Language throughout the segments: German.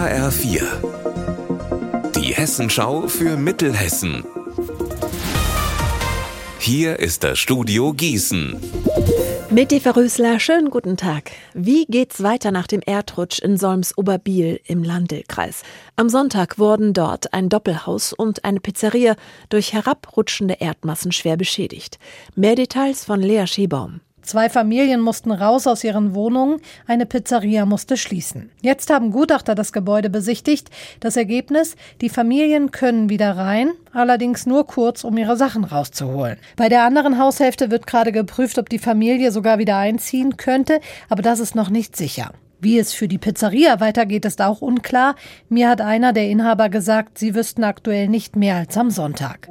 HR4. Die Hessenschau für Mittelhessen. Hier ist das Studio Gießen. Eva Rösler, schönen guten Tag. Wie geht's weiter nach dem Erdrutsch in Solms-Oberbiel im Landelkreis? Am Sonntag wurden dort ein Doppelhaus und eine Pizzeria durch herabrutschende Erdmassen schwer beschädigt. Mehr Details von Lea Schiebaum. Zwei Familien mussten raus aus ihren Wohnungen, eine Pizzeria musste schließen. Jetzt haben Gutachter das Gebäude besichtigt. Das Ergebnis, die Familien können wieder rein, allerdings nur kurz, um ihre Sachen rauszuholen. Bei der anderen Haushälfte wird gerade geprüft, ob die Familie sogar wieder einziehen könnte, aber das ist noch nicht sicher. Wie es für die Pizzeria weitergeht, ist auch unklar. Mir hat einer der Inhaber gesagt, sie wüssten aktuell nicht mehr als am Sonntag.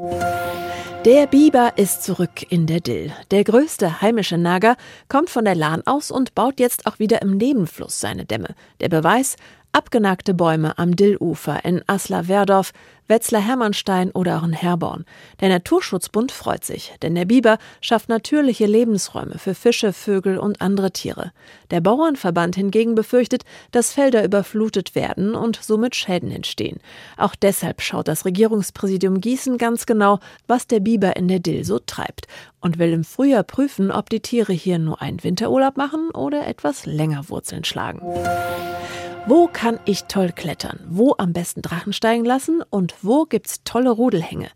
Der Biber ist zurück in der Dill. Der größte heimische Nager kommt von der Lahn aus und baut jetzt auch wieder im Nebenfluss seine Dämme. Der Beweis, Abgenagte Bäume am Dillufer in Asla-Werdorf, Wetzlar-Hermannstein oder auch in Herborn. Der Naturschutzbund freut sich, denn der Biber schafft natürliche Lebensräume für Fische, Vögel und andere Tiere. Der Bauernverband hingegen befürchtet, dass Felder überflutet werden und somit Schäden entstehen. Auch deshalb schaut das Regierungspräsidium Gießen ganz genau, was der Biber in der Dill so treibt und will im Frühjahr prüfen, ob die Tiere hier nur einen Winterurlaub machen oder etwas länger Wurzeln schlagen. Wo kann ich toll klettern? Wo am besten Drachen steigen lassen? Und wo gibt's tolle Rudelhänge?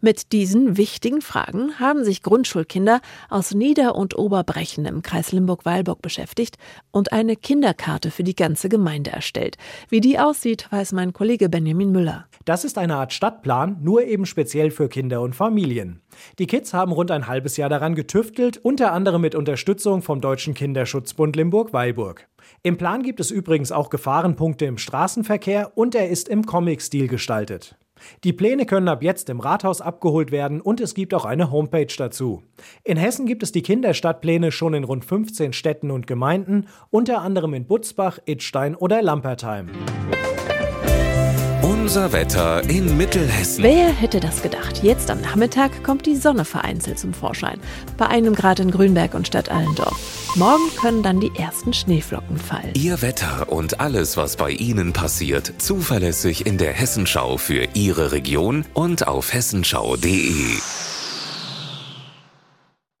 Mit diesen wichtigen Fragen haben sich Grundschulkinder aus Nieder- und Oberbrechen im Kreis Limburg-Weilburg beschäftigt und eine Kinderkarte für die ganze Gemeinde erstellt. Wie die aussieht, weiß mein Kollege Benjamin Müller. Das ist eine Art Stadtplan, nur eben speziell für Kinder und Familien. Die Kids haben rund ein halbes Jahr daran getüftelt, unter anderem mit Unterstützung vom Deutschen Kinderschutzbund Limburg-Weilburg. Im Plan gibt es übrigens auch Gefahrenpunkte im Straßenverkehr und er ist im Comic-Stil gestaltet. Die Pläne können ab jetzt im Rathaus abgeholt werden und es gibt auch eine Homepage dazu. In Hessen gibt es die Kinderstadtpläne schon in rund 15 Städten und Gemeinden, unter anderem in Butzbach, Idstein oder Lampertheim. Unser Wetter in Mittelhessen. Wer hätte das gedacht? Jetzt am Nachmittag kommt die Sonne vereinzelt zum Vorschein. Bei einem Grad in Grünberg und Stadt Allendorf. Morgen können dann die ersten Schneeflocken fallen. Ihr Wetter und alles, was bei Ihnen passiert, zuverlässig in der Hessenschau für Ihre Region und auf hessenschau.de.